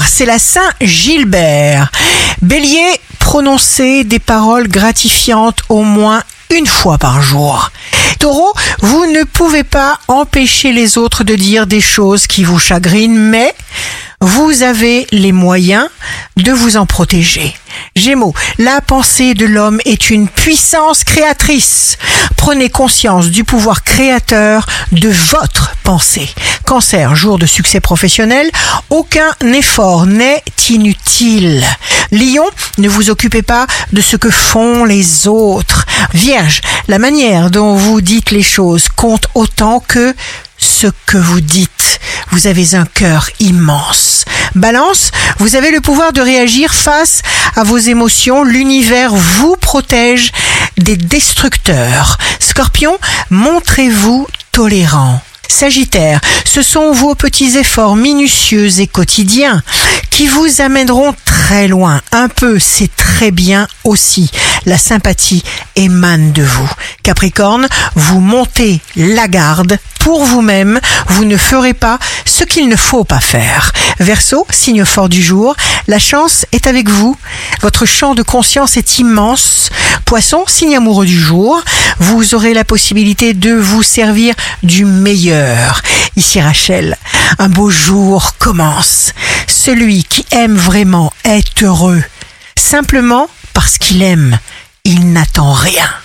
c'est la Saint-Gilbert. Bélier, prononcez des paroles gratifiantes au moins une fois par jour. Taureau, vous ne pouvez pas empêcher les autres de dire des choses qui vous chagrinent, mais vous avez les moyens de vous en protéger. Gémeaux, la pensée de l'homme est une puissance créatrice. Prenez conscience du pouvoir créateur de votre pensée. Cancer, jour de succès professionnel, aucun effort n'est inutile. Lion, ne vous occupez pas de ce que font les autres. Vierge, la manière dont vous dites les choses compte autant que ce que vous dites. Vous avez un cœur immense. Balance, vous avez le pouvoir de réagir face à vos émotions. L'univers vous protège des destructeurs. Scorpion, montrez-vous tolérant. Sagittaire, ce sont vos petits efforts minutieux et quotidiens qui vous amèneront très loin. Un peu, c'est très bien aussi. La sympathie émane de vous. Capricorne, vous montez la garde pour vous-même. Vous ne ferez pas ce qu'il ne faut pas faire. Verseau, signe fort du jour, la chance est avec vous. Votre champ de conscience est immense. Poisson, signe amoureux du jour, vous aurez la possibilité de vous servir du meilleur. Ici Rachel, un beau jour commence. Celui qui aime vraiment est heureux. Simplement parce qu'il aime, il n'attend rien.